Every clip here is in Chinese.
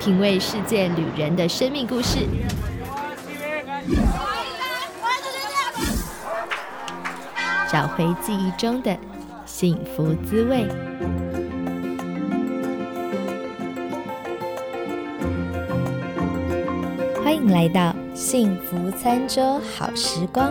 品味世界旅人的生命故事，找回记忆中的幸福滋味。欢迎来到幸福餐桌好时光。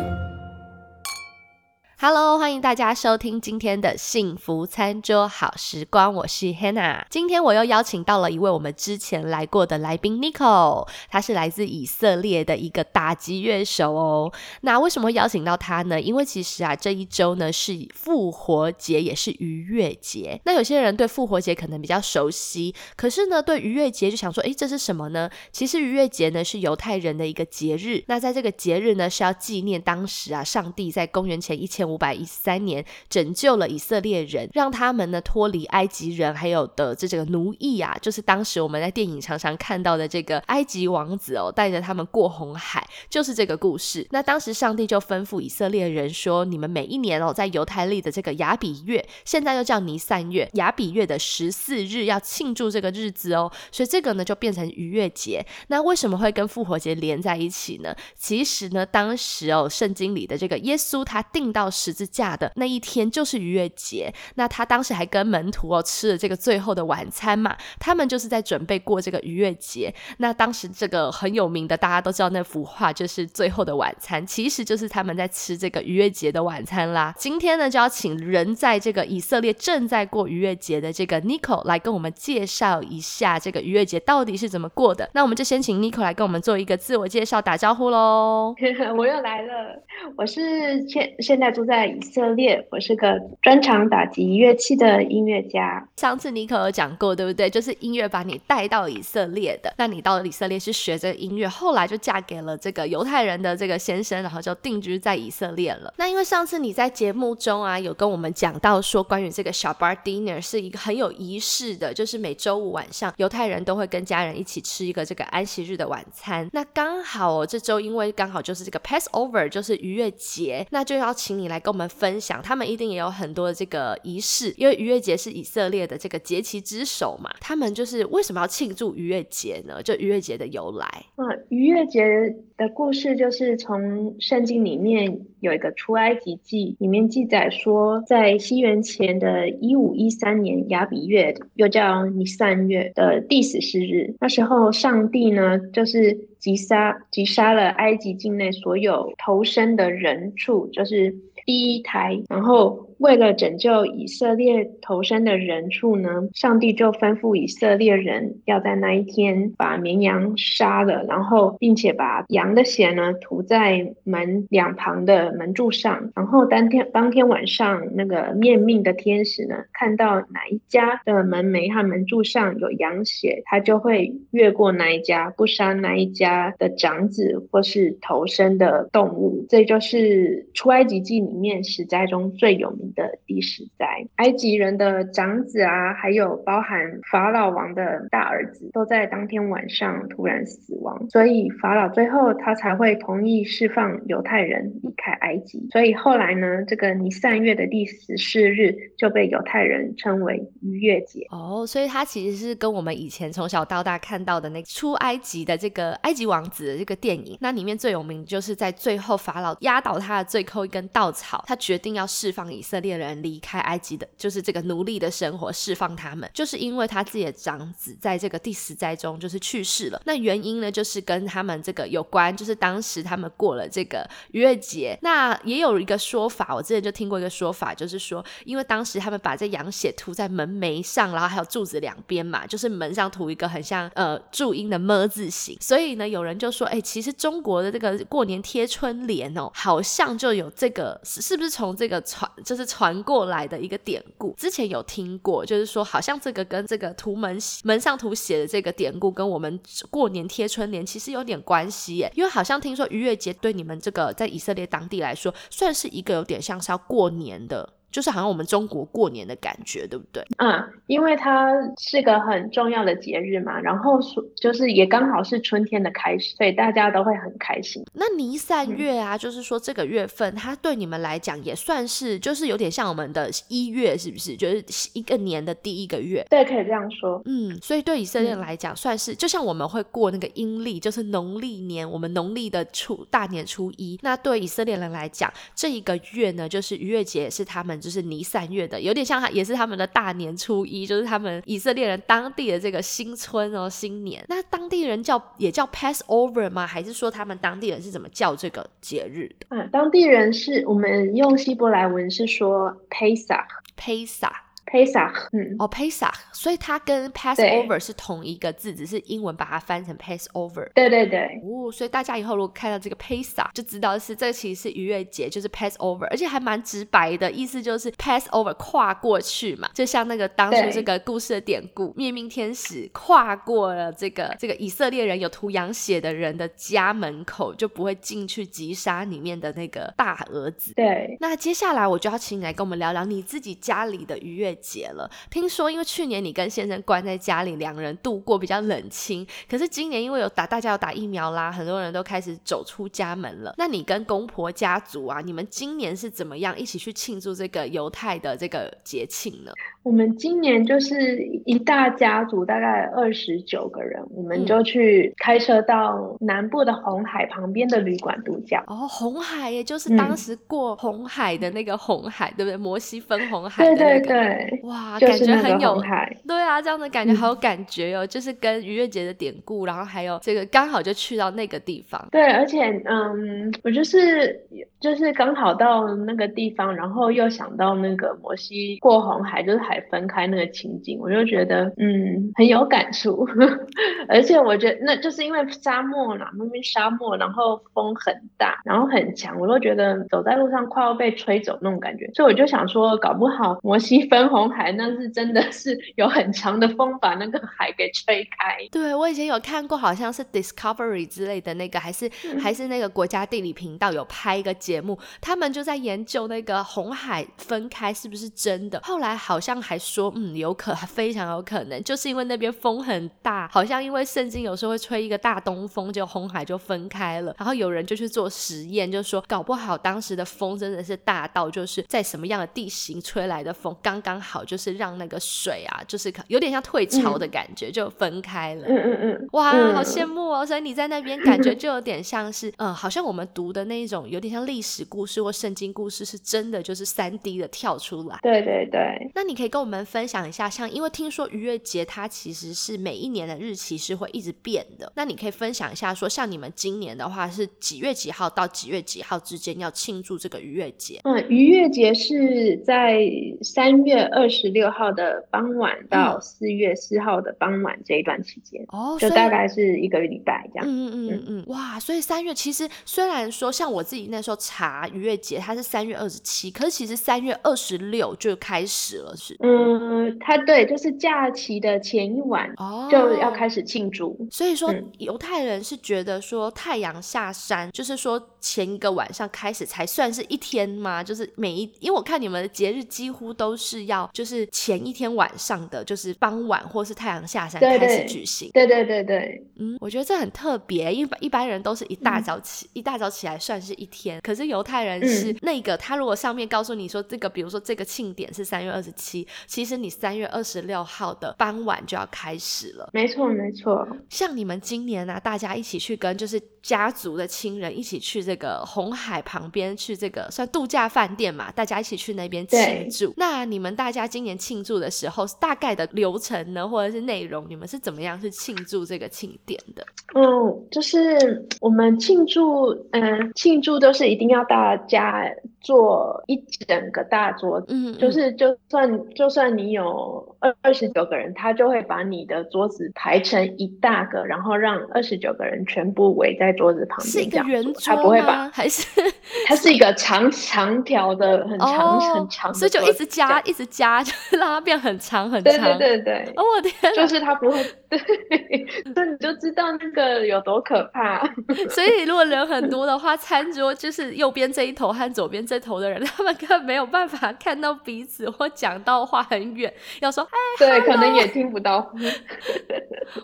Hello，欢迎大家收听今天的幸福餐桌好时光，我是 Hannah。今天我又邀请到了一位我们之前来过的来宾，Nicole，他是来自以色列的一个打击乐手哦。那为什么邀请到他呢？因为其实啊，这一周呢是复活节，也是逾越节。那有些人对复活节可能比较熟悉，可是呢，对逾越节就想说，诶，这是什么呢？其实逾越节呢是犹太人的一个节日。那在这个节日呢，是要纪念当时啊，上帝在公元前一千五百一十三年拯救了以色列人，让他们呢脱离埃及人还有的这这个奴役啊，就是当时我们在电影常常看到的这个埃及王子哦，带着他们过红海，就是这个故事。那当时上帝就吩咐以色列人说：“你们每一年哦，在犹太历的这个亚比月，现在又叫尼散月，亚比月的十四日要庆祝这个日子哦。所以这个呢就变成逾越节。那为什么会跟复活节连在一起呢？其实呢，当时哦，圣经里的这个耶稣他定到十字架的那一天就是逾越节，那他当时还跟门徒哦吃了这个最后的晚餐嘛，他们就是在准备过这个逾越节。那当时这个很有名的，大家都知道那幅画就是最后的晚餐，其实就是他们在吃这个逾越节的晚餐啦。今天呢，就要请人在这个以色列正在过逾越节的这个 Nico 来跟我们介绍一下这个逾越节到底是怎么过的。那我们就先请 Nico 来跟我们做一个自我介绍，打招呼喽。我又来了，我是现现在住。在以色列，我是个专长打击乐器的音乐家。上次你可有讲过，对不对？就是音乐把你带到以色列的。那你到了以色列是学这音乐，后来就嫁给了这个犹太人的这个先生，然后就定居在以色列了。那因为上次你在节目中啊，有跟我们讲到说，关于这个小 bar dinner 是一个很有仪式的，就是每周五晚上犹太人都会跟家人一起吃一个这个安息日的晚餐。那刚好哦这周因为刚好就是这个 Passover，就是逾越节，那就要请你来跟我们。分享，他们一定也有很多的这个仪式，因为逾越节是以色列的这个节期之首嘛。他们就是为什么要庆祝逾越节呢？就逾越节的由来。嗯，逾越节的故事就是从圣经里面有一个出埃及记里面记载说，在西元前的一五一三年亚比月，又叫尼散月的第十四日，那时候上帝呢，就是击杀击杀了埃及境内所有投身的人畜，就是。第一台，然后。为了拯救以色列投生的人畜呢，上帝就吩咐以色列人要在那一天把绵羊杀了，然后并且把羊的血呢涂在门两旁的门柱上。然后当天当天晚上，那个面命的天使呢，看到哪一家的门楣和门柱上有羊血，他就会越过那一家，不杀那一家的长子或是投生的动物。这就是出埃及记里面十灾中最有名。的第十灾，埃及人的长子啊，还有包含法老王的大儿子，都在当天晚上突然死亡，所以法老最后他才会同意释放犹太人离开埃及。所以后来呢，这个尼散月的第十四日就被犹太人称为逾越节。哦，所以它其实是跟我们以前从小到大看到的那出埃及的这个埃及王子的这个电影，那里面最有名就是在最后法老压倒他的最后一根稻草，他决定要释放以色。猎人离开埃及的，就是这个奴隶的生活，释放他们，就是因为他自己的长子在这个第十灾中就是去世了。那原因呢，就是跟他们这个有关，就是当时他们过了这个逾越节。那也有一个说法，我之前就听过一个说法，就是说，因为当时他们把这羊血涂在门楣上，然后还有柱子两边嘛，就是门上涂一个很像呃注音的么字形，所以呢，有人就说，哎，其实中国的这个过年贴春联哦，好像就有这个，是不是从这个传，就是。传过来的一个典故，之前有听过，就是说好像这个跟这个图门门上图写的这个典故，跟我们过年贴春联其实有点关系耶。因为好像听说逾越节对你们这个在以色列当地来说，算是一个有点像是要过年的就是好像我们中国过年的感觉，对不对？嗯，因为它是个很重要的节日嘛，然后就是也刚好是春天的开始，所以大家都会很开心。那尼散月啊，就是说这个月份，它对你们来讲也算是，就是有点像我们的一月，是不是？就是一个年的第一个月。对，可以这样说。嗯，所以对以色列来讲，算是就像我们会过那个阴历，就是农历年，我们农历的初大年初一。那对以色列人来讲，这一个月呢，就是逾越节，是他们就是尼散月的，有点像他也是他们的大年初一，就是他们以色列人当地的这个新春哦，新年。那当地人叫也叫 Passover 吗？还是说他们当地人是怎么叫这个节日的？嗯，当地人是我们用希伯来文是说 Pesach，Pesach。Pesach，嗯，哦，Pesach，所以它跟 Passover 是同一个字，只是英文把它翻成 Passover。对对对，哦，所以大家以后如果看到这个 Pesach，就知道是这其实是逾越节，就是 Passover，而且还蛮直白的意思，就是 Passover 跨过去嘛，就像那个当初这个故事的典故，灭命天使跨过了这个这个以色列人有涂羊血的人的家门口，就不会进去击杀里面的那个大儿子。对，那接下来我就要请你来跟我们聊聊你自己家里的逾越。节了，听说因为去年你跟先生关在家里，两人度过比较冷清。可是今年因为有打，大家有打疫苗啦，很多人都开始走出家门了。那你跟公婆家族啊，你们今年是怎么样一起去庆祝这个犹太的这个节庆呢？我们今年就是一大家族，大概二十九个人，我们就去开车到南部的红海旁边的旅馆度假。哦，红海也就是当时过红海的那个红海，对不对？摩西分红海。对对对。哇，感觉很有，对啊，这样的感觉好有感觉哦，就是跟逾越节的典故，然后还有这个刚好就去到那个地方。对，而且嗯，我就是就是刚好到那个地方，然后又想到那个摩西过红海，就是海分开那个情景，我就觉得嗯很有感触。而且我觉得那就是因为沙漠嘛，那边沙漠，然后风很大，然后很强，我都觉得走在路上快要被吹走那种感觉，所以我就想说，搞不好摩西分红。海那是真的是 有很强的风把那个海给吹开。对我以前有看过，好像是 Discovery 之类的那个，还是还是那个国家地理频道有拍一个节目，他们就在研究那个红海分开是不是真的。后来好像还说，嗯，有可 非常有可能，就是因为那边风很大，好像因为圣经有时候会吹一个大东风，就红海就分开了。然后有人就去做实验，就说搞不好当时的风真的是大到就是在什么样的地形吹来的风刚刚好。就是让那个水啊，就是有点像退潮的感觉，就分开了。嗯嗯嗯，哇，好羡慕哦！所以你在那边感觉就有点像是，嗯，好像我们读的那一种，有点像历史故事或圣经故事，是真的就是三 D 的跳出来。对对对。那你可以跟我们分享一下，像因为听说逾越节它其实是每一年的日期是会一直变的，那你可以分享一下，说像你们今年的话是几月几号到几月几号之间要庆祝这个逾越节？嗯，逾越节是在三月二。十六号的傍晚到四月四号的傍晚这一段期间，哦，就大概是一个礼拜这样。嗯嗯嗯嗯，哇，所以三月其实虽然说像我自己那时候查逾越节，它是三月二十七，可是其实三月二十六就开始了，是？嗯，它对，就是假期的前一晚就要开始庆祝。所以说犹太人是觉得说太阳下山，就是说前一个晚上开始才算是一天吗？就是每一，因为我看你们的节日几乎都是要。就是前一天晚上的，就是傍晚或是太阳下山开始举行。对对对对，嗯，我觉得这很特别，因为一般人都是一大早起，一大早起来算是一天。可是犹太人是那个，他如果上面告诉你说这个，比如说这个庆典是三月二十七，其实你三月二十六号的傍晚就要开始了。没错没错，像你们今年呢，大家一起去跟就是家族的亲人一起去这个红海旁边去这个算度假饭店嘛，大家一起去那边庆祝。那你们大家。今年庆祝的时候，大概的流程呢，或者是内容，你们是怎么样去庆祝这个庆典的？嗯，就是我们庆祝，嗯，庆祝都是一定要大家做一整个大桌子，嗯，就是就算就算你有二二十九个人，他就会把你的桌子排成一大个，然后让二十九个人全部围在桌子旁边，是一个圆桌他不会把，还是 它是一个长长条的很长很长，所以就一直加一直加。让它变很长很长，对对对对。哦，我天，就是它不会，对，那你就知道那个有多可怕。所以如果人很多的话，餐桌就是右边这一头和左边这头的人，他们根本没有办法看到彼此或讲到话很远，要说哎，对，可能也听不到。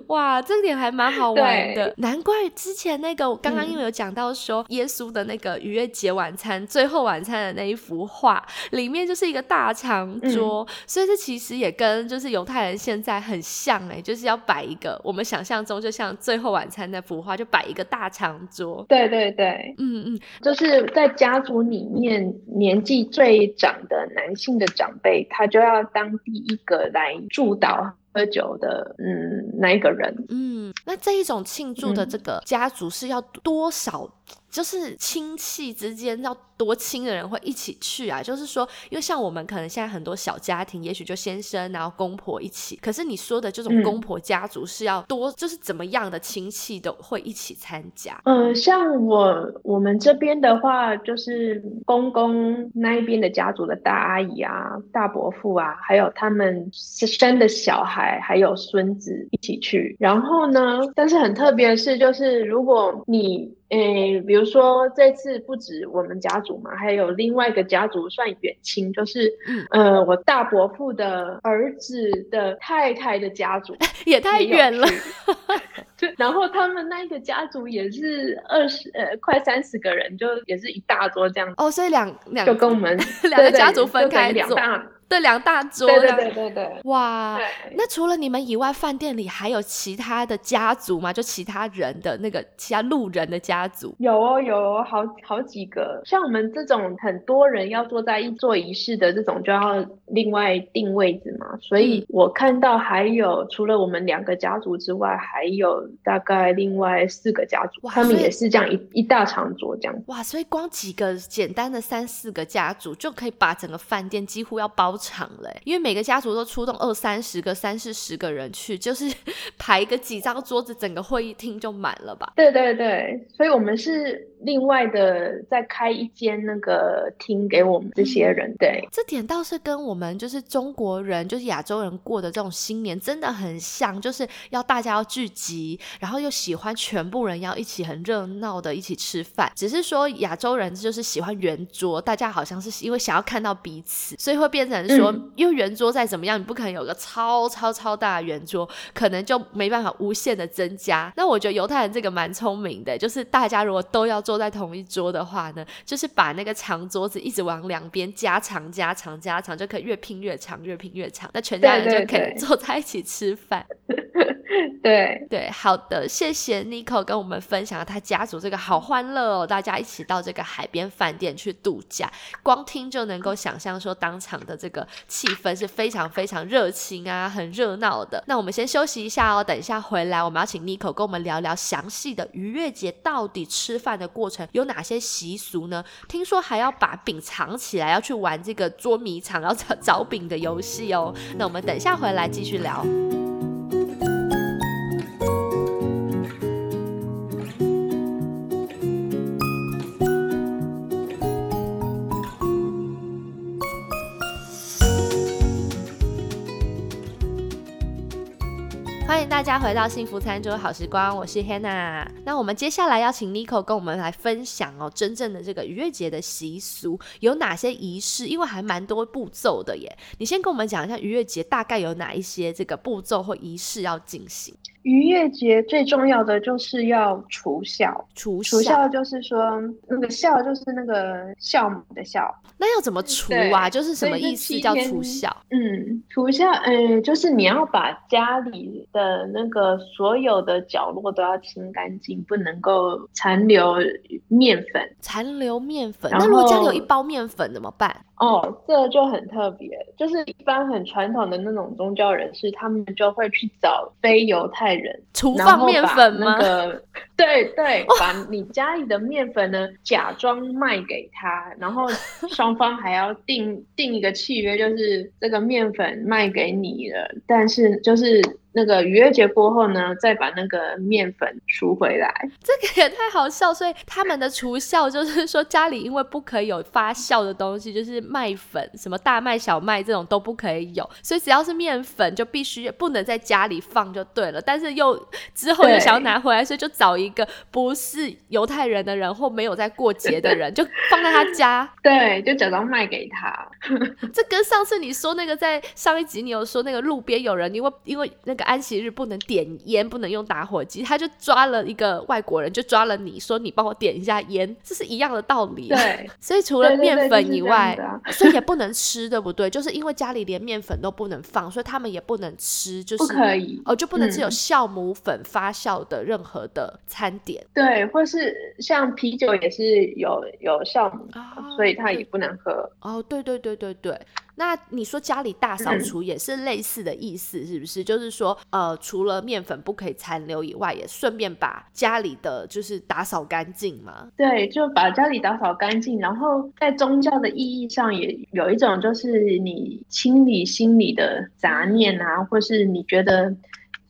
哇，这点还蛮好玩的，难怪之前那个我刚刚因为有讲到说耶稣的那个逾越节晚餐最后晚餐的那一幅画里面就是一个大长桌，所以这其实也跟就是犹太人现在很像哎，就是要摆一个我们想象中就像最后晚餐那幅画，就摆一个大长桌。对对对，嗯嗯，就是在家族里面年纪最长的男性的长辈，他就要当第一个来祝祷。喝酒的，嗯，那一个人，嗯，那这一种庆祝的这个家族是要多少？就是亲戚之间要多亲的人会一起去啊，就是说，因为像我们可能现在很多小家庭，也许就先生然后公婆一起，可是你说的这种公婆家族是要多，就是怎么样的亲戚都会一起参加。嗯，像我我们这边的话，就是公公那一边的家族的大阿姨啊、大伯父啊，还有他们生的小孩，还有孙子一起去。然后呢，但是很特别的是，就是如果你。诶，比如说这次不止我们家族嘛，还有另外一个家族算远亲，就是呃我大伯父的儿子的太太的家族，也太远了。对，然后他们那一个家族也是二十呃快三十个人，就也是一大桌这样。哦，所以两两就跟我们 两个家族分开两大。对，两大桌。对对对对对。哇，那除了你们以外，饭店里还有其他的家族吗？就其他人的那个其他路人的家族？有哦，有哦好好几个。像我们这种很多人要坐在一座仪式的这种，就要另外定位置嘛。所以我看到还有除了我们两个家族之外，还有大概另外四个家族，他们也是这样一一大长桌这样。哇，所以光几个简单的三四个家族就可以把整个饭店几乎要包。场嘞，因为每个家族都出动二三十个、三四十个人去，就是 排个几张桌子，整个会议厅就满了吧？对对对，所以我们是另外的再开一间那个厅给我们这些人。对，这点倒是跟我们就是中国人，就是亚洲人过的这种新年真的很像，就是要大家要聚集，然后又喜欢全部人要一起很热闹的一起吃饭。只是说亚洲人就是喜欢圆桌，大家好像是因为想要看到彼此，所以会变成。说，因为圆桌再怎么样，你不可能有个超超超大的圆桌，可能就没办法无限的增加。那我觉得犹太人这个蛮聪明的，就是大家如果都要坐在同一桌的话呢，就是把那个长桌子一直往两边加长、加长、加长，就可以越拼越长，越拼越长。那全家人就可以坐在一起吃饭。对对，好的，谢谢 Nico 跟我们分享他家族这个好欢乐哦，大家一起到这个海边饭店去度假，光听就能够想象说当场的这个气氛是非常非常热情啊，很热闹的。那我们先休息一下哦，等一下回来我们要请 Nico 跟我们聊聊详细的逾越节到底吃饭的过程有哪些习俗呢？听说还要把饼藏起来，要去玩这个捉迷藏，要找 找饼的游戏哦。那我们等一下回来继续聊。家回到幸福餐桌好时光，我是 Hannah。那我们接下来要请 Nico 跟我们来分享哦，真正的这个逾越节的习俗有哪些仪式？因为还蛮多步骤的耶。你先跟我们讲一下逾越节大概有哪一些这个步骤或仪式要进行。逾越节最重要的就是要除孝，除除孝就是说那个孝就是那个孝母的孝。那要怎么除啊？就是什么意思叫除孝？嗯，除孝，嗯，就是你要把家里的那个所有的角落都要清干净，不能够残留面粉，残留面粉。那如果家里有一包面粉怎么办？哦，这就很特别，就是一般很传统的那种宗教人士，他们就会去找非犹太人，厨放面粉吗？对对，把你家里的面粉呢，假装卖给他，然后双方还要定定一个契约，就是这个面粉卖给你了，但是就是。那个逾越节过后呢，再把那个面粉赎回来，这个也太好笑。所以他们的除孝就是说，家里因为不可以有发酵的东西，就是麦粉，什么大麦、小麦这种都不可以有，所以只要是面粉就必须不能在家里放就对了。但是又之后又想要拿回来，所以就找一个不是犹太人的人或没有在过节的人，就放在他家。对，就假装卖给他。这跟上次你说那个在上一集你有说那个路边有人因为因为那个安息日不能点烟，不能用打火机，他就抓了一个外国人，就抓了你说你帮我点一下烟，这是一样的道理。对，所以除了面粉以外，所以也不能吃，对不对？就是因为家里连面粉都不能放，所以他们也不能吃，就是不可以哦，就不能吃有酵母粉发酵的任何的餐点。对，或是像啤酒也是有有酵母，所以他也不能喝。哦，对对对对对。那你说家里大扫除也是类似的意思，是不是？就是说，呃，除了面粉不可以残留以外，也顺便把家里的就是打扫干净嘛？对，就把家里打扫干净。然后在宗教的意义上，也有一种就是你清理心里的杂念啊，或是你觉得。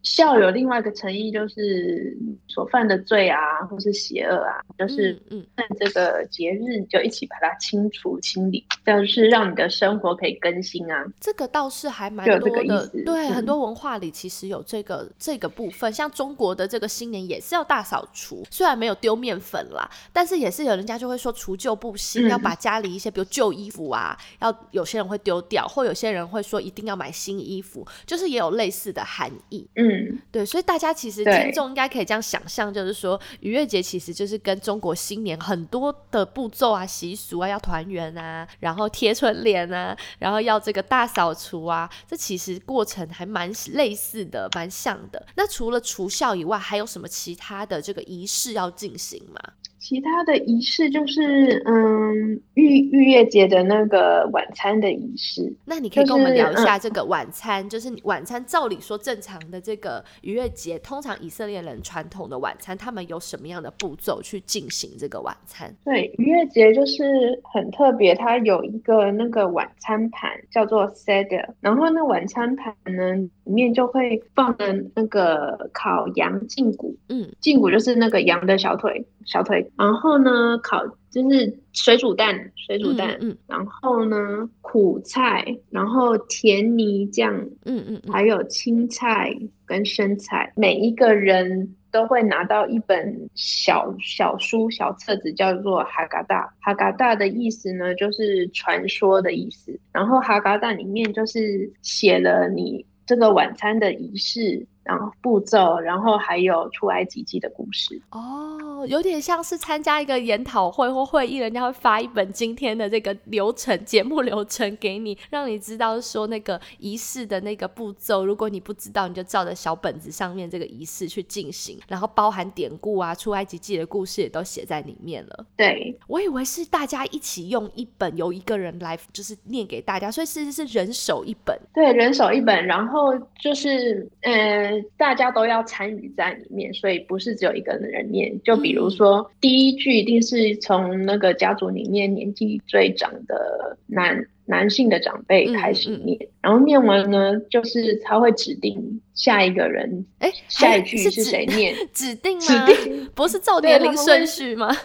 孝有另外一个诚意，就是所犯的罪啊，或是邪恶啊，就是嗯，在这个节日就一起把它清除清理，就是让你的生活可以更新啊。这个倒是还蛮多的，对，很多文化里其实有这个这个部分。像中国的这个新年也是要大扫除，虽然没有丢面粉啦，但是也是有人家就会说除旧布新，要把家里一些比如旧衣服啊，要有些人会丢掉，或有些人会说一定要买新衣服，就是也有类似的含义，嗯。嗯，对，所以大家其实听众应该可以这样想象，就是说逾越节其实就是跟中国新年很多的步骤啊、习俗啊，要团圆啊，然后贴春联啊，然后要这个大扫除啊，这其实过程还蛮类似的，蛮像的。那除了除孝以外，还有什么其他的这个仪式要进行吗？其他的仪式就是，嗯，逾逾越节的那个晚餐的仪式。那你可以跟我们聊一下这个晚餐，就是晚餐。照理说，正常的这个逾越节，通常以色列人传统的晚餐，他们有什么样的步骤去进行这个晚餐？对，逾越节就是很特别，它有一个那个晚餐盘叫做 seder，然后那晚餐盘呢里面就会放的那个烤羊胫骨，嗯，胫骨就是那个羊的小腿。小腿，然后呢，烤就是水煮蛋，水煮蛋，嗯，然后呢，苦菜，然后甜泥酱，嗯嗯，还有青菜跟生菜，每一个人都会拿到一本小小书、小册子，叫做哈嘎达。哈嘎达的意思呢，就是传说的意思。然后哈嘎达里面就是写了你这个晚餐的仪式。然后步骤，然后还有出埃及记的故事哦，有点像是参加一个研讨会或会议，人家会发一本今天的这个流程节目流程给你，让你知道说那个仪式的那个步骤。如果你不知道，你就照着小本子上面这个仪式去进行，然后包含典故啊、出埃及记的故事也都写在里面了。对，我以为是大家一起用一本，由一个人来就是念给大家，所以其实是人手一本。对，人手一本，然后就是嗯。大家都要参与在里面，所以不是只有一个人念。就比如说，第一句一定是从那个家族里面年纪最长的男男性的长辈开始念，然后念完呢，就是他会指定下一个人。哎，下一句是谁念？指定吗？指定不是照年龄顺序吗？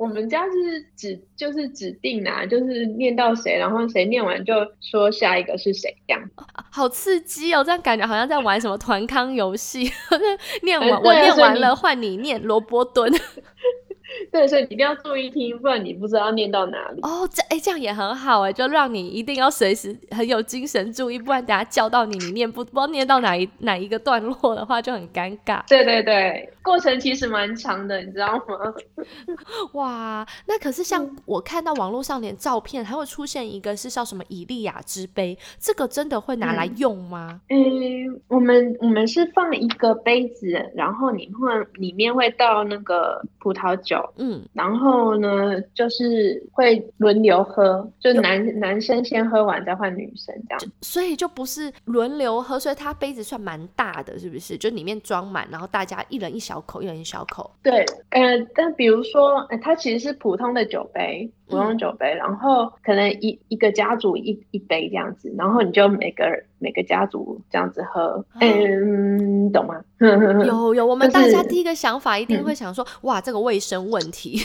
我们家是指就是指定啊，就是念到谁，然后谁念完就说下一个是谁这样。好刺激哦！这样感觉好像在玩什么团康游戏。念完我念完了，换你念罗伯顿。对，所以你一定要注意听，不然你不知道念到哪里。哦，这哎，这样也很好哎，就让你一定要随时很有精神注意，不然等下叫到你，你念不不知道念到哪一哪一个段落的话，就很尴尬。对对对，过程其实蛮长的，你知道吗？哇，那可是像我看到网络上连照片还会出现一个是叫什么以利亚之杯，这个真的会拿来用吗？嗯，我们我们是放一个杯子，然后你会里面会倒那个葡萄酒。嗯，然后呢，就是会轮流喝，就男男生先喝完再换女生这样，所以就不是轮流喝，所以它杯子算蛮大的，是不是？就里面装满，然后大家一人一小口，一人一小口。对，呃，但比如说，它其实是普通的酒杯。普通酒杯，然后可能一一个家族一一杯这样子，然后你就每个每个家族这样子喝，嗯，懂吗？有有，我们大家第一个想法一定会想说，哇，这个卫生问题。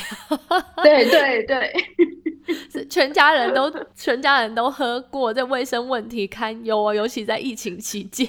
对 对对。是全家人都全家人都喝过，这卫生问题堪忧啊，尤其在疫情期间。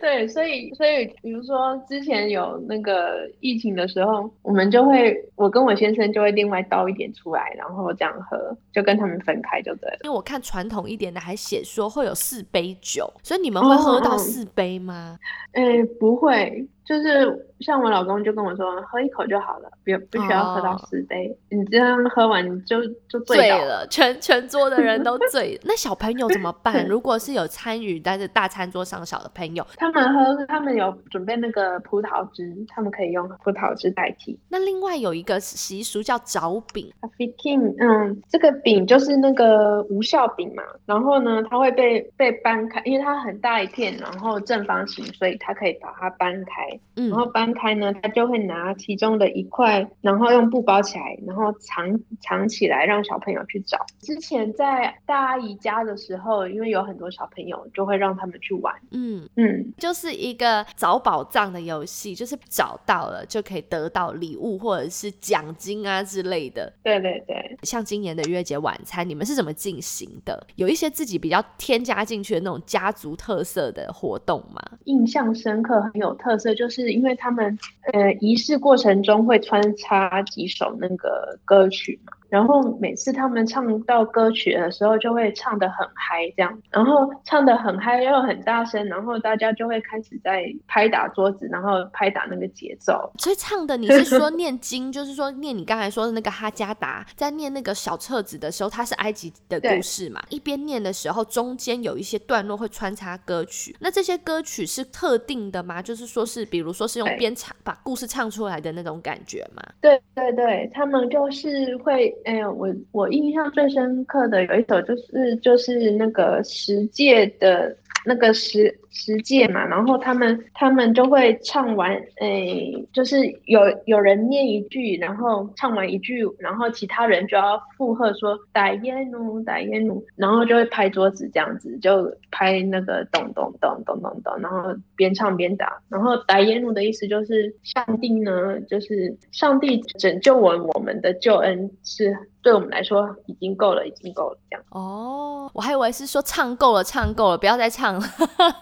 对，所以所以比如说之前有那个疫情的时候，我们就会我跟我先生就会另外倒一点出来，然后这样喝，就跟他们分开就对了。因为我看传统一点的还写说会有四杯酒，所以你们会喝到四杯吗？嗯，不会。就是像我老公就跟我说，喝一口就好了，不不需要喝到四杯。你这样喝完你就就醉了，全全桌的人都醉。那小朋友怎么办？如果是有参与但是大餐桌上小的朋友，他们喝，他们有准备那个葡萄汁，他们可以用葡萄汁代替。那另外有一个习俗叫找饼 a f i k i n 嗯，这个饼就是那个无效饼嘛。然后呢，它会被被掰开，因为它很大一片，然后正方形，所以它可以把它掰开。然后搬开呢，他就会拿其中的一块，然后用布包起来，然后藏藏起来，让小朋友去找。之前在大阿姨家的时候，因为有很多小朋友，就会让他们去玩。嗯嗯，就是一个找宝藏的游戏，就是找到了就可以得到礼物或者是奖金啊之类的。对对对，像今年的月节晚餐，你们是怎么进行的？有一些自己比较添加进去的那种家族特色的活动吗？印象深刻，很有特色，就是。因为他们呃仪式过程中会穿插几首那个歌曲嘛。然后每次他们唱到歌曲的时候，就会唱得很嗨，这样，然后唱得很嗨又很大声，然后大家就会开始在拍打桌子，然后拍打那个节奏。所以唱的你 是说念经，就是说念你刚才说的那个哈加达，在念那个小册子的时候，它是埃及的故事嘛？一边念的时候，中间有一些段落会穿插歌曲。那这些歌曲是特定的吗？就是说是，比如说是用边唱把故事唱出来的那种感觉吗？对对对，他们就是会。哎呀，我我印象最深刻的有一首就是就是那个十届的那个十。十届嘛，然后他们他们就会唱完，诶，就是有有人念一句，然后唱完一句，然后其他人就要附和说“打耶努，打耶努”，然后就会拍桌子这样子，就拍那个咚咚咚咚咚咚，然后边唱边打，然后“打耶努”的意思就是上帝呢，就是上帝拯救我我们的救恩是对我们来说已经够了，已经够了这样。哦，我还以为是说唱够了，唱够了，不要再唱了。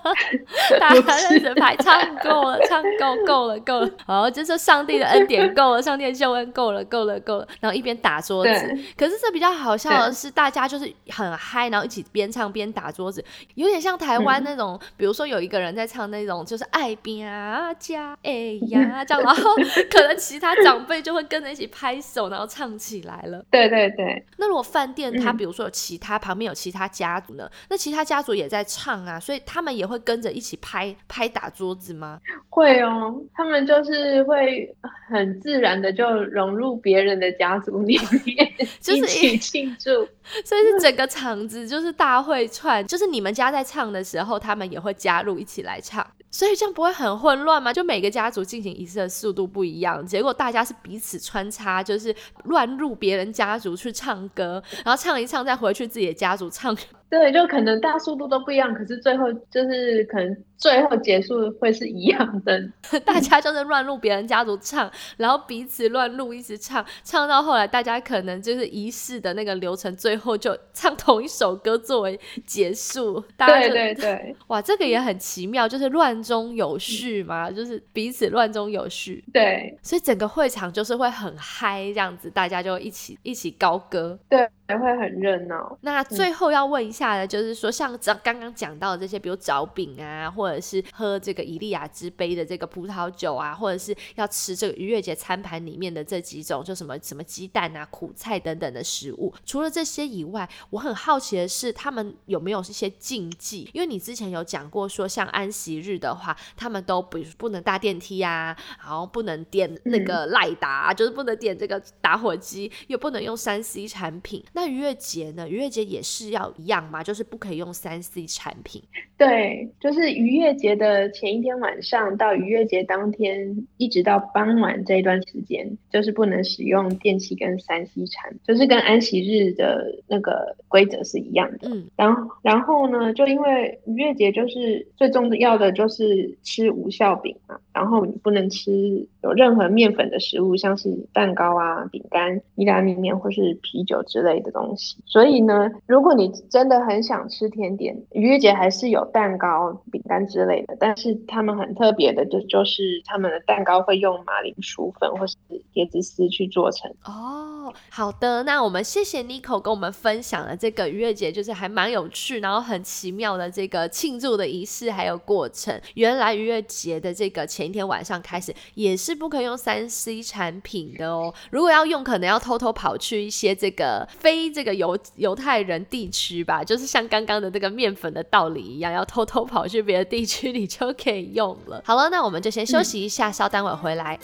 大家认真排唱够了，唱够够了，够了。好，就是上帝的恩典够了，上帝的救恩够了，够了，够了。然后一边打桌子，可是这比较好笑的是，大家就是很嗨，然后一起边唱边打桌子，有点像台湾那种，比如说有一个人在唱那种，就是爱边啊家哎呀这样，然后 可能其他长辈就会跟着一起拍手，然后唱起来了。对对对。那如果饭店他比如说有其他旁边有其他家族呢，那其他家族也在唱啊，所以他们也会跟着一起拍拍打桌子吗？会哦，他们就是会很自然的就融入别人的家族里面，就是一起庆祝。所以是整个场子就是大会串，就是你们家在唱的时候，他们也会加入一起来唱。所以这样不会很混乱吗？就每个家族进行仪式的速度不一样，结果大家是彼此穿插，就是乱入别人家族去唱歌，然后唱一唱再回去自己的家族唱。对，就可能大速度都不一样，可是最后就是可能最后结束会是一样的。大家就是乱录别人家族唱，然后彼此乱录一直唱，唱到后来大家可能就是仪式的那个流程，最后就唱同一首歌作为结束。对对对，哇，这个也很奇妙，就是乱中有序嘛，就是彼此乱中有序。对，所以整个会场就是会很嗨，这样子大家就一起一起高歌。对。还会很热闹。那最后要问一下的，就是说，像刚刚刚讲到的这些，比如找饼啊，或者是喝这个以利亚之杯的这个葡萄酒啊，或者是要吃这个逾越节餐盘里面的这几种，就什么什么鸡蛋啊、苦菜等等的食物。除了这些以外，我很好奇的是，他们有没有一些禁忌？因为你之前有讲过，说像安息日的话，他们都不不能搭电梯啊，然后不能点那个赖达，就是不能点这个打火机，又不能用三 C 产品。那逾越节呢？逾越节也是要一样吗？就是不可以用三 C 产品。对，就是逾越节的前一天晚上到逾越节当天，一直到傍晚这一段时间，就是不能使用电器跟三 C 产，就是跟安息日的那个规则是一样的。嗯，然后然后呢，就因为逾越节就是最重要的就是吃无效饼嘛，然后你不能吃有任何面粉的食物，像是蛋糕啊、饼干、意大利面或是啤酒之类的。东西。所以呢，如果你真的很想吃甜点，逾越节还是有蛋糕、饼干之类的。但是他们很特别的，就就是他们的蛋糕会用马铃薯粉或是椰子丝去做成。哦，好的，那我们谢谢 Nico 跟我们分享了这个逾越节，就是还蛮有趣，然后很奇妙的这个庆祝的仪式还有过程。原来逾越节的这个前一天晚上开始也是不可以用三 C 产品的哦。如果要用，可能要偷偷跑去一些这个非这个犹犹太人地区吧，就是像刚刚的这个面粉的道理一样，要偷偷跑去别的地区你就可以用了。好了，那我们就先休息一下，稍待会回来。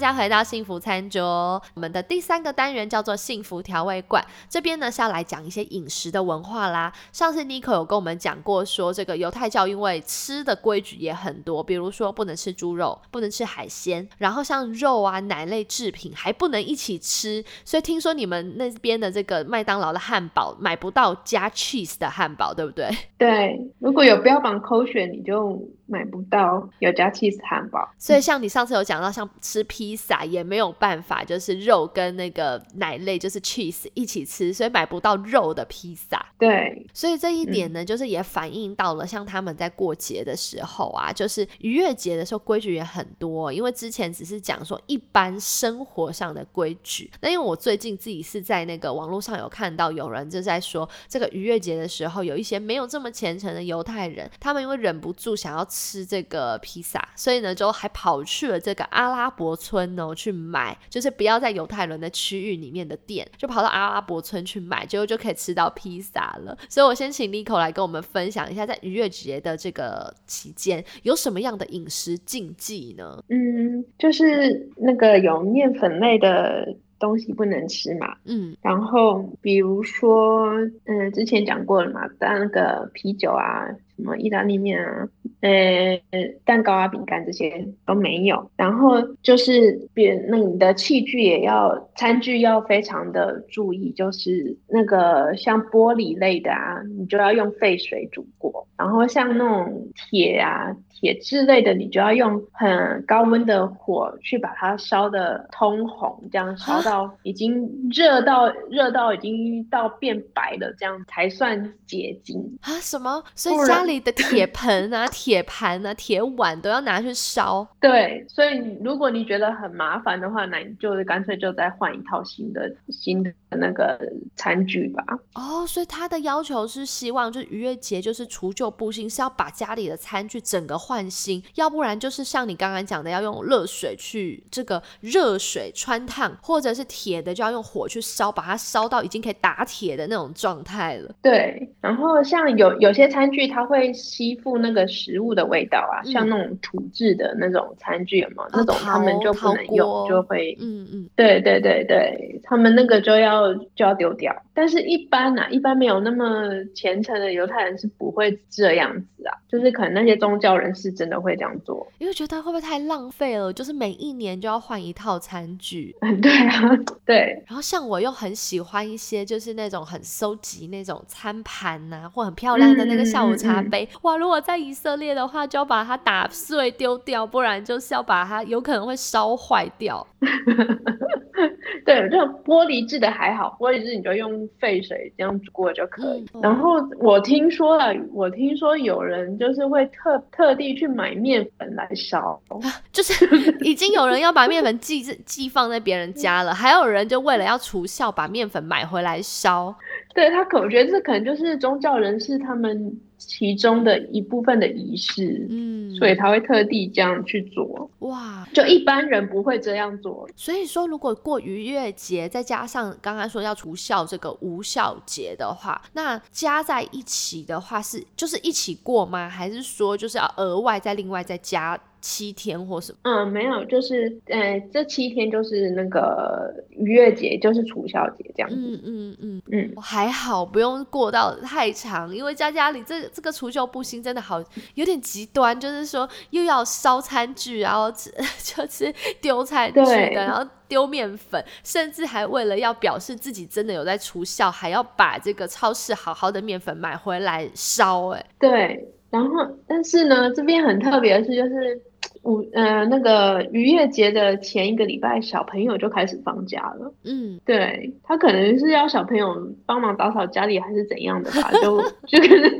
家回到幸福餐桌。我们的第三个单元叫做幸福调味馆，这边呢是要来讲一些饮食的文化啦。上次 Nico 有跟我们讲过，说这个犹太教因为吃的规矩也很多，比如说不能吃猪肉，不能吃海鲜，然后像肉啊、奶类制品还不能一起吃。所以听说你们那边的这个麦当劳的汉堡买不到加 cheese 的汉堡，对不对？对，如果有标榜抠选，你就买不到有加 cheese 汉堡。所以像你上次有讲到，像吃披萨也没有办法，就是肉跟那个奶类就是 cheese 一起吃，所以买不到肉的披萨。对，所以这一点呢，就是也反映到了像他们在过节的时候啊，就是逾越节的时候规矩也很多。因为之前只是讲说一般生活上的规矩，那因为我最近自己是在那个网络上有看到有人就在说，这个逾越节的时候有一些没有这么虔诚的犹太人，他们因为忍不住想要吃这个披萨，所以呢就还跑去了这个阿拉伯村哦去买，就是不要在犹太人的区域里面的店，就跑到阿拉伯村去买，结果就可以吃到披萨了。所以我先请 Nico 来跟我们分享一下，在逾越节的这个期间有什么样的饮食禁忌呢？嗯，就是那个有面粉类的东西不能吃嘛。嗯，然后比如说，嗯，之前讲过了嘛，但那个啤酒啊，什么意大利面啊，呃，蛋糕啊、饼干这些都没有。然后就是别那你的器具也要，餐具要非常的注意，就是那个像玻璃类的啊，你就要用沸水煮过。然后像那种铁啊、铁质类的，你就要用很高温的火去把它烧的通红，这样烧到已经热到热到已经到变白了，这样才算结晶。啊，什么？所以家里的铁 盆啊、铁盘啊、铁碗都要拿去烧？对，所以如果你觉得很麻烦的话，那你就干脆就再换一套新的新的那个餐具吧。哦，所以他的要求是希望就是逾越节就是除旧布新，是要把家里的餐具整个换新，要不然就是像你刚刚讲的，要用热水去这个热水穿烫，或者是铁的就要用火去烧，把它烧到已经可以打铁的那种状态了。对，然后像有有些餐具它会吸附那个食物的味道啊，嗯像那种土制的那种餐具有没有？那种他们就不能用，就会嗯嗯，对对对对，他们那个就要就要丢掉。但是，一般啊，一般没有那么虔诚的犹太人是不会这样子啊，就是可能那些宗教人士真的会这样做。因为觉得会不会太浪费了？就是每一年就要换一套餐具。对啊，对，然后像我又很喜欢一些，就是那种很收集那种餐盘呐、或很漂亮的那个下午茶嗯嗯嗯杯。哇，如果在以色列的话，就要把它打碎丢掉，不然就是要把它有可能会烧坏掉。对，这种玻璃制的还好，玻璃制你就用沸水这样煮过就可以。嗯然后我听说了，我听说有人就是会特特地去买面粉来烧。就是 已经有人要把面粉寄寄放在别人家了，还有人就为了要除效，把面粉买回来烧。对他可，我觉得这可能就是宗教人士他们其中的一部分的仪式，嗯，所以他会特地这样去做。哇，就一般人不会这样做。所以说，如果过逾越节，再加上刚刚说要除孝这个无孝节的话，那加在一起的话是就是一起过吗？还是说就是要额外再另外再加七天或什么？嗯，没有，就是呃，这七天就是那个逾越节，就是除孝节这样子。嗯嗯嗯嗯，还好不用过到太长，因为在家里这这个除旧布新真的好有点极端，就是说又要烧餐具，然后吃 就是丢餐具然后丢面粉，甚至还为了要表示自己真的有在除孝，还要把这个超市好好的面粉买回来烧。哎，对，然后但是呢，这边很特别的是，就是五呃那个渔业节的前一个礼拜，小朋友就开始放假了。嗯，对他可能是要小朋友帮忙打扫家里还是怎样的吧，就就可能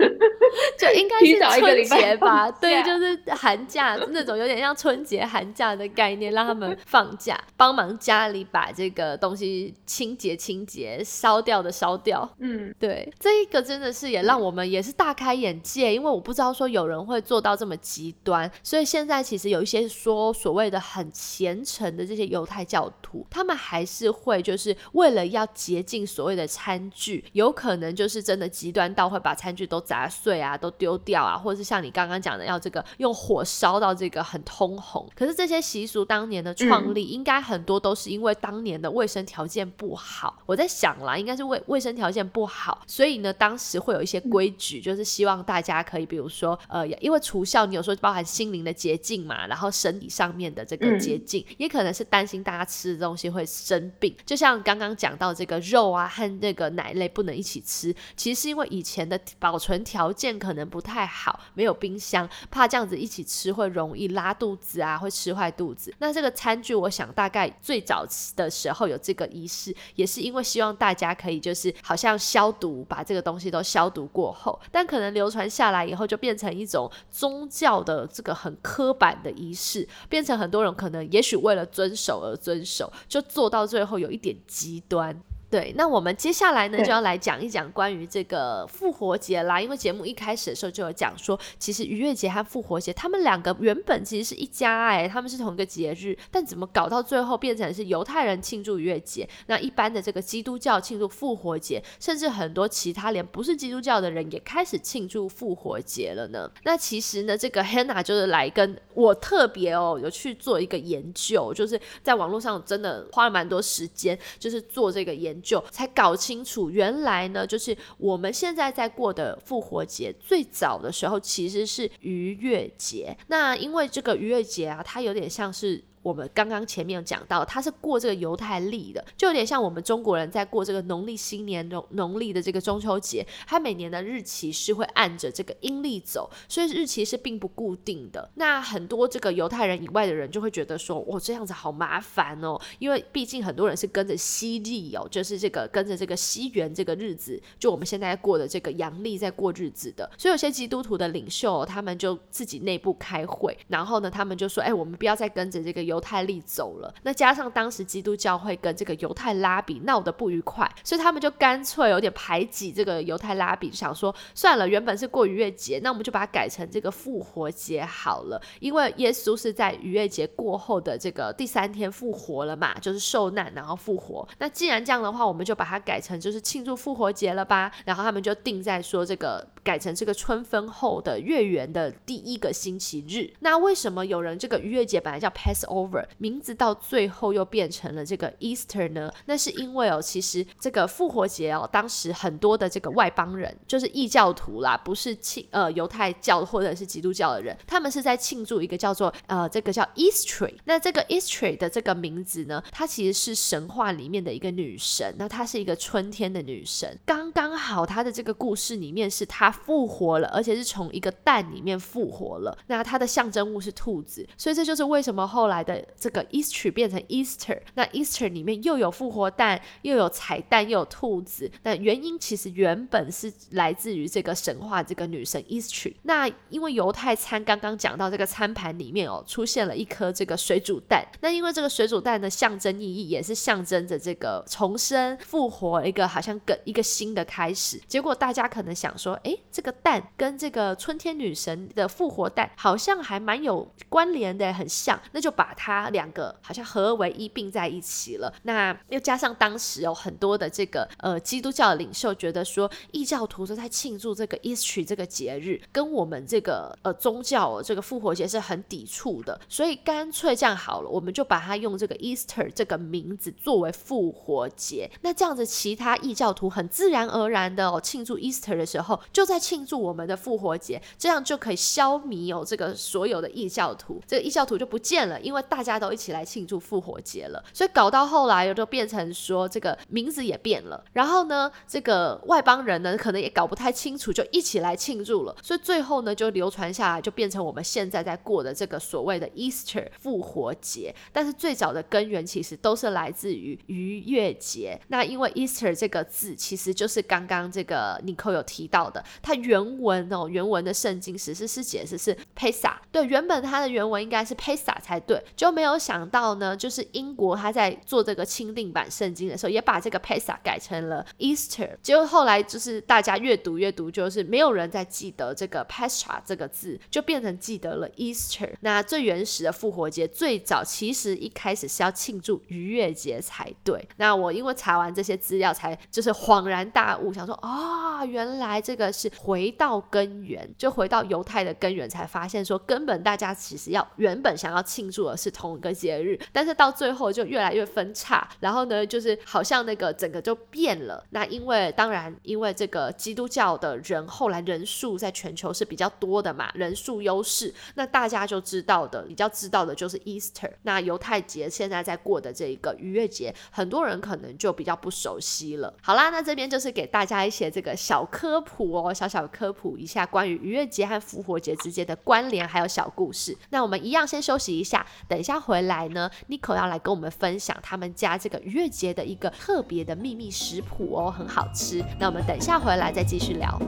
就应该是春节吧，对，就是寒假 那种有点像春节寒假的概念，让他们放假，帮忙家里把这个东西清洁清洁，烧掉的烧掉。嗯对，这一个真的是也让我们也是大开眼界，因为我不知道说有人会做到这么极端，所以现在其实有一些说所谓的很虔诚的这些犹太教徒，他们还是会就是为了要洁净所谓的餐具，有可能就是真的极端到会把餐具都砸碎啊，都丢掉啊，或者是像你刚刚讲的要这个用火烧到这个很通红。可是这些习俗当年的创立，应该很多都是因为当年的卫生条件不好。我在想啦，应该是卫卫生条件不好，所以呢，当时会有一些规矩，就是希望大家可以，比如说，呃，因为除孝，你有时候包含心灵的洁净嘛，然后身体上面的这个洁净，也可能是担心大家吃的东西会生病。就像刚刚讲到这个肉啊和那个奶类不能一起吃，其实是因为以前的保存条件可能不太好，没有冰箱，怕这样子一起吃会容易拉肚子啊，会吃坏肚子。那这个餐具，我想大概最早的时候有这个仪式，也是因为希望大家可以就是好像消毒，把这个东西都消毒过后，但可能流传下来以后，就变成一种宗教的这个很刻板的仪式，变成很多人可能也许为了遵守而遵守，就做到最后有一点极端。对，那我们接下来呢就要来讲一讲关于这个复活节啦。因为节目一开始的时候就有讲说，其实逾越节和复活节他们两个原本其实是一家哎、他们是同一个节日，但怎么搞到最后变成是犹太人庆祝逾越节，那一般的这个基督教庆祝复活节，甚至很多其他连不是基督教的人也开始庆祝复活节了呢？那其实呢，这个 Hannah 就是来跟我特别哦有去做一个研究，就是在网络上真的花了蛮多时间，就是做这个研就，才搞清楚原来呢，就是我们现在在过的复活节，最早的时候其实是逾越节。那因为这个逾越节啊，它有点像是。我们刚刚前面有讲到，它是过这个犹太历的，就有点像我们中国人在过这个农历新年农农历的这个中秋节，它每年的日期是会按着这个阴历走，所以日期是并不固定的。那很多这个犹太人以外的人就会觉得说，哇，这样子好麻烦哦，因为毕竟很多人是跟着西历哦，就是这个跟着这个西元这个日子，就我们现在过的这个阳历在过日子的，所以有些基督徒的领袖、哦、他们就自己内部开会，然后呢，他们就说，哎，我们不要再跟着这个犹太历走了。那加上当时基督教会跟这个犹太拉比闹得不愉快，所以他们就干脆有点排挤这个犹太拉比，想说算了，原本是过逾越节，那我们就把它改成这个复活节好了，因为耶稣是在逾越节过后的这个第三天复活了嘛，就是受难然后复活。那既然这样的话，我们就把它改成就是庆祝复活节了吧。然后他们就定在说这个改成这个春分后的月圆的第一个星期日。那为什么有人这个逾越节本来叫 Passover，名字到最后又变成了这个 Easter 呢？那是因为哦，其实这个复活节哦，当时很多的这个外邦人，就是异教徒啦，不是庆呃犹太教或者是基督教的人，他们是在庆祝一个叫做呃这个叫 Easter。那这个 Easter 的这个名字呢，它其实是神话里面的一个女神，那她是一个春天的女神，刚刚好她的这个故事里面是她复活了，而且是从一个蛋里面复活了。那它的象征物是兔子，所以这就是为什么后来的这个 Easter 变成 Easter。那 Easter 里面又有复活蛋，又有彩蛋，又有兔子。那原因其实原本是来自于这个神话这个女神 Easter。那因为犹太餐刚刚讲到这个餐盘里面哦，出现了一颗这个水煮蛋。那因为这个水煮蛋的象征意义也是象征着这个重生、复活，一个好像跟一个新的开始。结果大家可能想说，诶，这个蛋跟这个春天女神的复活蛋好像还蛮有关联的，很像，那就把它两个好像合为一并在一起了。那又加上当时有很多的这个呃基督教的领袖觉得说，异教徒都在庆祝这个 Easter 这个节日，跟我们这个呃宗教这个复活节是很抵触的，所以干脆这样好了，我们就把它用这个 Easter 这个名字作为复活节。那这样子，其他异教徒很自然而然的哦庆祝 Easter 的时候，就在庆祝我们的复活节，这样就可以消弭哦这个所有的异教徒，这个异教徒就不见了，因为大家都一起来庆祝复活节了。所以搞到后来，就变成说这个名字也变了，然后呢，这个外邦人呢可能也搞不太清楚，就一起来庆祝了。所以最后呢，就流传下来，就变成我们现在在过的这个所谓的 Easter 复活节。但是最早的根源其实都是来自于逾越节。那因为 Easter 这个字其实就是刚刚这个 Nicole 有提到的，它原文哦，原文的圣经史诗是解释是 Pesa，对，原本它的原文应该是 Pesa 才对，就没有想到呢，就是英国他在做这个钦定版圣经的时候，也把这个 Pesa 改成了 Easter。结果后来就是大家越读越读，就是没有人再记得这个 Pesa 这个字，就变成记得了 Easter。那最原始的复活节，最早其实一开始是要庆祝逾越节才对。那我因为查完这些资料，才就是恍然大悟，想说啊，原来这个是回到根源，就回到犹太的根源，才发现说根本大家其实要原本想要庆祝的是同一个节日，但是到最后就越来越分叉，然后呢，就是好像那个整个就变了。那因为当然，因为这个基督教的人后来人数在全球是比较多的嘛，人数优势，那大家就知道的比较知道的就是 Easter。那犹太节现在在过的这一个逾越节，很多人可能就比较不熟悉了。好啦，那这边就是给大家一些这个小科普哦，小小科普一下关于愚人节和复活节之间的关联，还有小故事。那我们一样先休息一下，等一下回来呢，Nico 要来跟我们分享他们家这个愚人节的一个特别的秘密食谱哦，很好吃。那我们等一下回来再继续聊。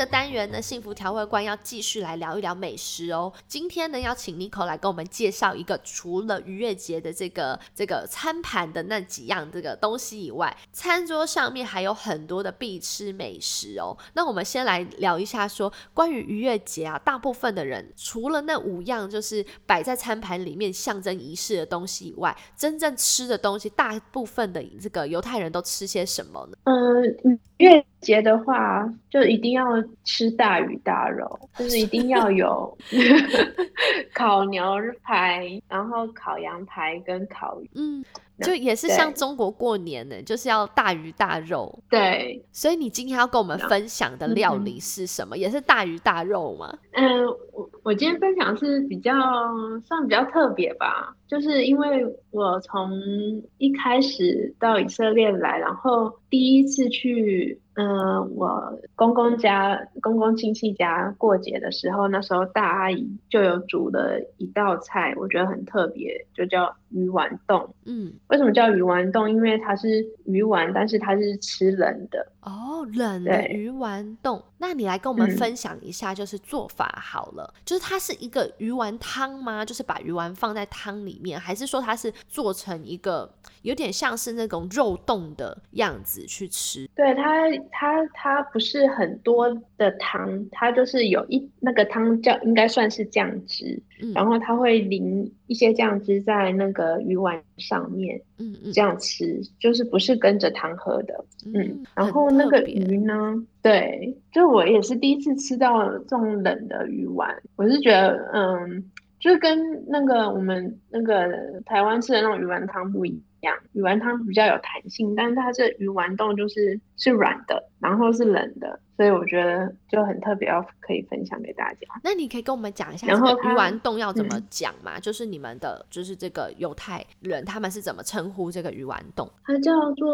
个单元呢，幸福调味官要继续来聊一聊美食哦。今天呢，要请 Nico 来跟我们介绍一个除了逾越节的这个这个餐盘的那几样这个东西以外，餐桌上面还有很多的必吃美食哦。那我们先来聊一下，说关于逾越节啊，大部分的人除了那五样就是摆在餐盘里面象征仪式的东西以外，真正吃的东西，大部分的这个犹太人都吃些什么呢？嗯，越节的话，就一定要吃大鱼大肉，就是一定要有 烤牛排，然后烤羊排跟烤鱼。嗯，就也是像中国过年呢，就是要大鱼大肉。对，所以你今天要跟我们分享的料理是什么？也是大鱼大肉吗？嗯，我我今天分享是比较算比较特别吧，就是因为我从一开始到以色列来，然后第一次去。嗯，我公公家、公公亲戚家过节的时候，那时候大阿姨就有煮了一道菜，我觉得很特别，就叫鱼丸冻。嗯，为什么叫鱼丸冻？因为它是鱼丸，但是它是吃冷的。哦，冷的鱼丸冻。那你来跟我们分享一下，就是做法好了。就是它是一个鱼丸汤吗？就是把鱼丸放在汤里面，还是说它是做成一个有点像是那种肉冻的样子去吃？对它。它它不是很多的汤，它就是有一那个汤叫应该算是酱汁，然后它会淋一些酱汁在那个鱼丸上面，嗯嗯，这样吃就是不是跟着汤喝的，嗯，然后那个鱼呢，对，就我也是第一次吃到这种冷的鱼丸，我是觉得，嗯，就跟那个我们那个台湾吃的那种鱼丸汤不一样，鱼丸汤比较有弹性，但是它这鱼丸冻就是是软的，然后是冷的，所以我觉得就很特别，要可以分享给大家。那你可以跟我们讲一下，然后鱼丸冻要怎么讲嘛？就是你们的，就是这个犹太人他们是怎么称呼这个鱼丸冻？它叫做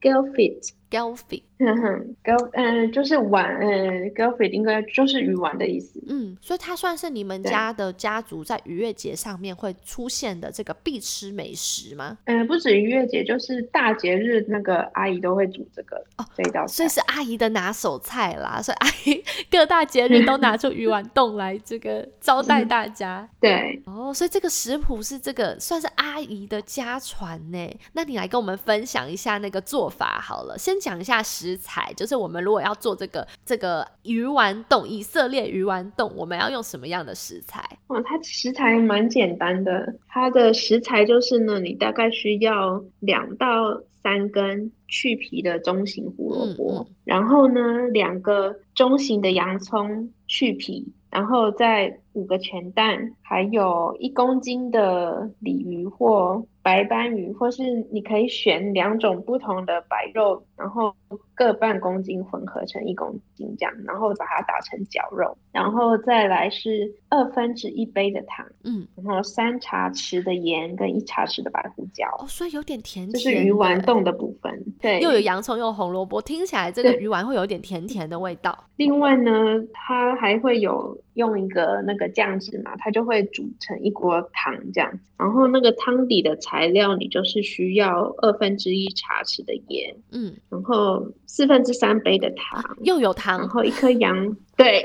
gelfit。Gelfit，嗯哼，gal，嗯，就是丸，嗯 g i l f i t 应该就是鱼丸的意思。嗯，所以它算是你们家的家族在逾越节上面会出现的这个必吃美食吗？嗯，不止逾越节，就是大节日那个阿姨都会煮这个哦，这一道所以是阿姨的拿手菜啦，所以阿姨各大节日都拿出鱼丸冻来这个招待大家。对，哦，所以这个食谱是这个算是阿姨的家传呢。那你来跟我们分享一下那个做法好了。先讲一下食材，就是我们如果要做这个这个鱼丸冻，以色列鱼丸冻，我们要用什么样的食材？哦，它食材蛮简单的，它的食材就是呢，你大概需要两到三根去皮的中型胡萝卜，然后呢，两个中型的洋葱去皮，然后再五个全蛋，还有一公斤的鲤鱼或白斑鱼，或是你可以选两种不同的白肉，然后各半公斤混合成一公斤这样，然后把它打成绞肉，然后再来是二分之一杯的糖，嗯，然后三茶匙的盐跟一茶匙的白胡椒，哦，所以有点甜甜，这是鱼丸冻的部分，对，又有洋葱又有红萝卜，听起来这个鱼丸会有点甜甜的味道。另外呢，它还会有用一个那个酱汁嘛，它就会煮成一锅汤这样子，然后那个汤底的材料你就是需要二分之一茶匙的盐，嗯，然后四分之三杯的糖，又有糖然，后一颗洋，对，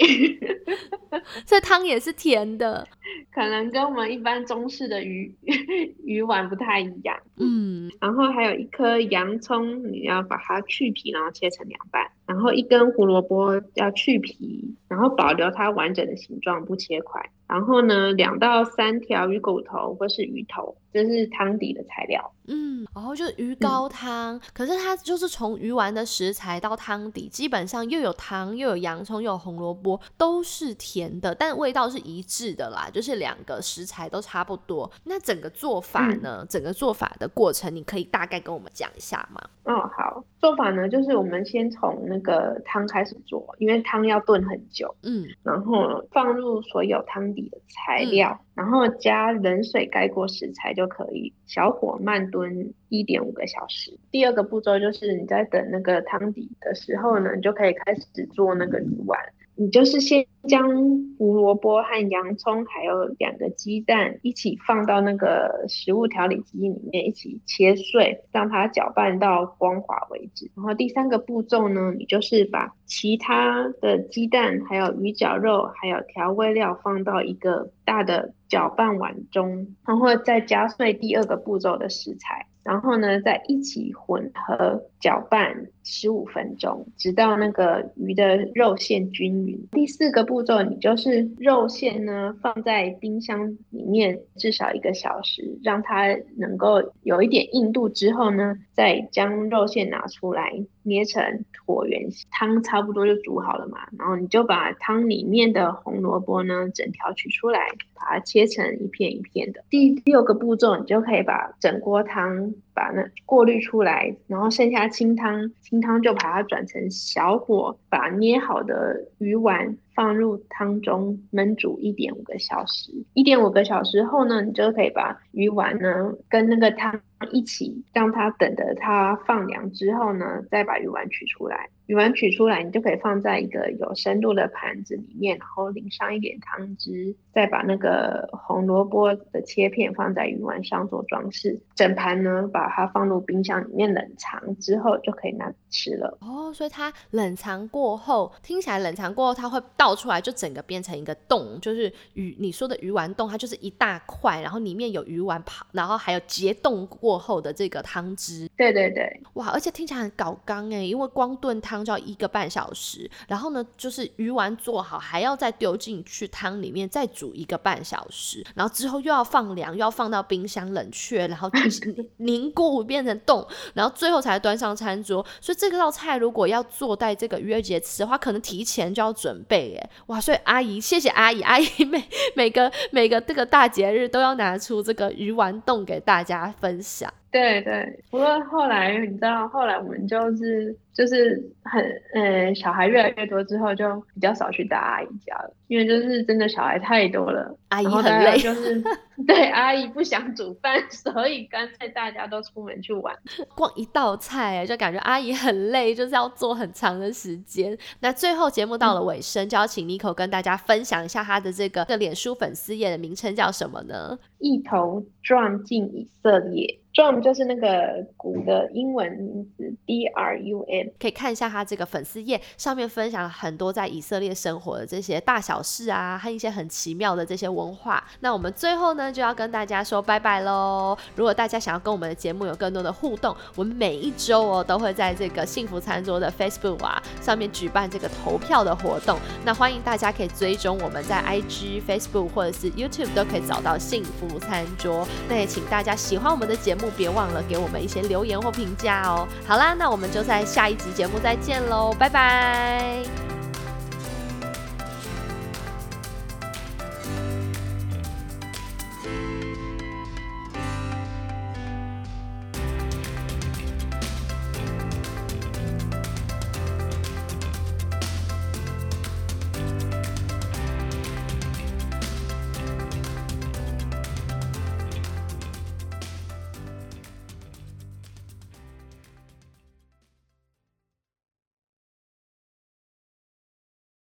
这汤也是甜的。可能跟我们一般中式的鱼 鱼丸不太一样。嗯，然后还有一颗洋葱，你要把它去皮，然后切成两半。然后一根胡萝卜要去皮，然后保留它完整的形状，不切块。然后呢，两到三条鱼骨头或是鱼头，这是汤底的材料。嗯，然后就是鱼高汤，可是它就是从鱼丸的食材到汤底，基本上又有糖，又有洋葱，又有红萝卜，都是甜的，但味道是一致的啦，就是两个食材都差不多。那整个做法呢？整个做法的过程，你可以大概跟我们讲一下吗？哦，好，做法呢，就是我们先从那个汤开始做，因为汤要炖很久，嗯，然后放入所有汤底的材料，然后加冷水盖过食材就可以，小火慢炖一点五个小时。第二个步骤就是你在等那个汤底的时候呢，你就可以开始做那个鱼丸。你就是先将胡萝卜和洋葱，还有两个鸡蛋一起放到那个食物调理机里面一起切碎，让它搅拌到光滑为止。然后第三个步骤呢，你就是把其他的鸡蛋、还有鱼绞肉、还有调味料放到一个大的搅拌碗中，然后再加碎第二个步骤的食材。然后呢，再一起混合搅拌十五分钟，直到那个鱼的肉馅均匀。第四个步骤，你就是肉馅呢放在冰箱里面至少一个小时，让它能够有一点硬度之后呢，再将肉馅拿出来捏成椭圆形。汤差不多就煮好了嘛，然后你就把汤里面的红萝卜呢整条取出来，把它切成一片一片的。第六个步骤，你就可以把整锅汤。把那过滤出来，然后剩下清汤，清汤就把它转成小火，把捏好的鱼丸放入汤中焖煮一点五个小时。一点五个小时后呢，你就可以把鱼丸呢跟那个汤一起，让它等着它放凉之后呢，再把鱼丸取出来。鱼丸取出来，你就可以放在一个有深度的盘子里面，然后淋上一点汤汁，再把那个红萝卜的切片放在鱼丸上做装饰。整盘呢，把它放入冰箱里面冷藏之后，就可以拿吃了。哦，所以它冷藏过后，听起来冷藏过后它会倒出来，就整个变成一个冻，就是鱼你说的鱼丸冻，它就是一大块，然后里面有鱼丸泡，然后还有结冻过后的这个汤汁。对对对，哇，而且听起来很搞刚哎，因为光炖汤就要一个半小时，然后呢，就是鱼丸做好还要再丢进去汤里面再煮一个半小时，然后之后又要放凉，又要放到冰箱冷却，然后 凝固变成冻，然后最后才端上餐桌。所以这个道菜如果要做在这个鱼儿节吃的话，可能提前就要准备哎，哇！所以阿姨，谢谢阿姨，阿姨每每个每个这个大节日都要拿出这个鱼丸冻给大家分享。对对，不过后来你知道，后来我们就是就是很呃，小孩越来越多之后，就比较少去大阿姨家了，因为就是真的小孩太多了，阿姨很累，就是 对阿姨不想煮饭，所以干脆大家都出门去玩。逛一道菜就感觉阿姨很累，就是要做很长的时间。那最后节目到了尾声，就要请 Nico 跟大家分享一下他的这个这个脸书粉丝页的名称叫什么呢？一头撞进以色列，Drum 就是那个鼓的英文名字，D R U M。可以看一下他这个粉丝页上面分享了很多在以色列生活的这些大小事啊，和一些很奇妙的这些文化。那我们最后呢就要跟大家说拜拜喽！如果大家想要跟我们的节目有更多的互动，我们每一周哦都会在这个幸福餐桌的 Facebook 啊上面举办这个投票的活动。那欢迎大家可以追踪我们在 IG、Facebook 或者是 YouTube 都可以找到幸福餐桌。那也请大家喜欢我们的节目别忘了给我们一些留言或评价哦。好啦，那我们就在下一集节目再见喽，拜拜。